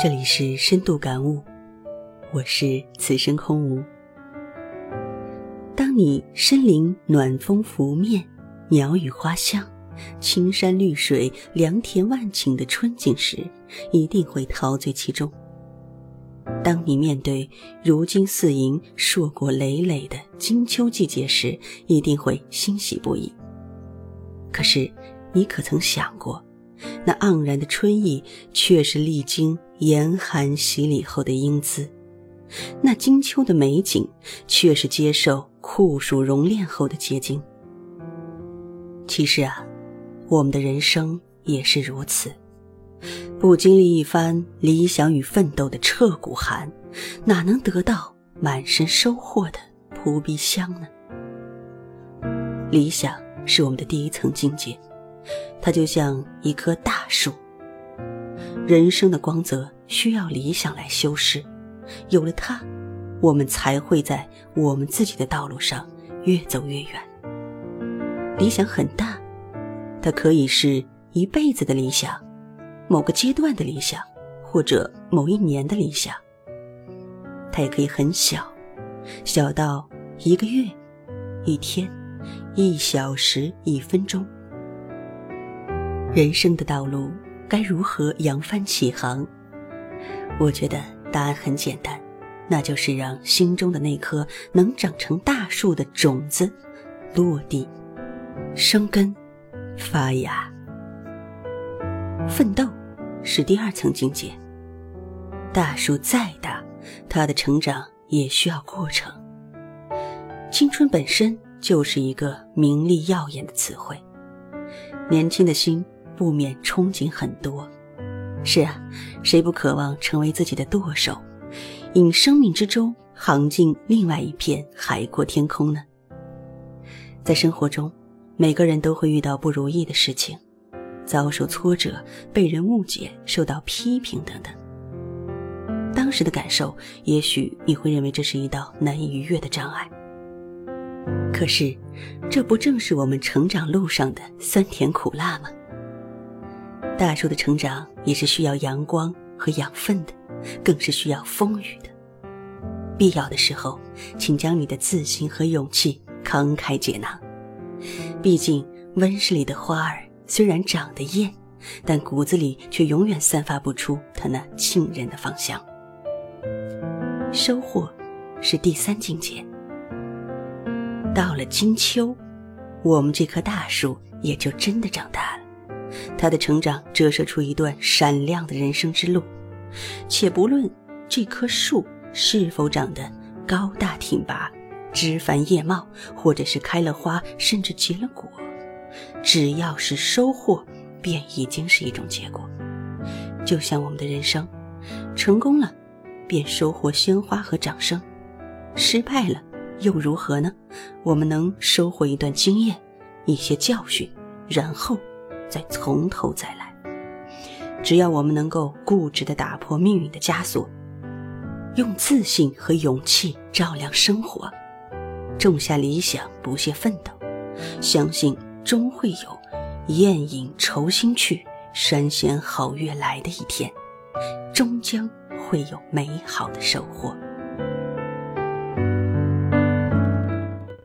这里是深度感悟，我是此生空无。当你身临暖风拂面、鸟语花香、青山绿水、良田万顷的春景时，一定会陶醉其中；当你面对如金似银、硕果累累的金秋季节时，一定会欣喜不已。可是，你可曾想过？那盎然的春意，却是历经严寒洗礼后的英姿；那金秋的美景，却是接受酷暑熔炼后的结晶。其实啊，我们的人生也是如此，不经历一番理想与奋斗的彻骨寒，哪能得到满身收获的扑鼻香呢？理想是我们的第一层境界。它就像一棵大树，人生的光泽需要理想来修饰，有了它，我们才会在我们自己的道路上越走越远。理想很大，它可以是一辈子的理想，某个阶段的理想，或者某一年的理想。它也可以很小，小到一个月、一天、一小时、一分钟。人生的道路该如何扬帆起航？我觉得答案很简单，那就是让心中的那颗能长成大树的种子落地、生根、发芽。奋斗是第二层境界。大树再大，它的成长也需要过程。青春本身就是一个明丽耀眼的词汇，年轻的心。不免憧憬很多，是啊，谁不渴望成为自己的舵手，引生命之舟航进另外一片海阔天空呢？在生活中，每个人都会遇到不如意的事情，遭受挫折、被人误解、受到批评等等。当时的感受，也许你会认为这是一道难以逾越的障碍。可是，这不正是我们成长路上的酸甜苦辣吗？大树的成长也是需要阳光和养分的，更是需要风雨的。必要的时候，请将你的自信和勇气慷慨解囊。毕竟，温室里的花儿虽然长得艳，但骨子里却永远散发不出它那沁人的芳香。收获是第三境界。到了金秋，我们这棵大树也就真的长大。他的成长折射出一段闪亮的人生之路，且不论这棵树是否长得高大挺拔、枝繁叶茂，或者是开了花，甚至结了果，只要是收获，便已经是一种结果。就像我们的人生，成功了，便收获鲜花和掌声；失败了，又如何呢？我们能收获一段经验，一些教训，然后。再从头再来，只要我们能够固执地打破命运的枷锁，用自信和勇气照亮生活，种下理想，不懈奋斗，相信终会有雁饮愁心去，山衔好月来的一天，终将会有美好的收获。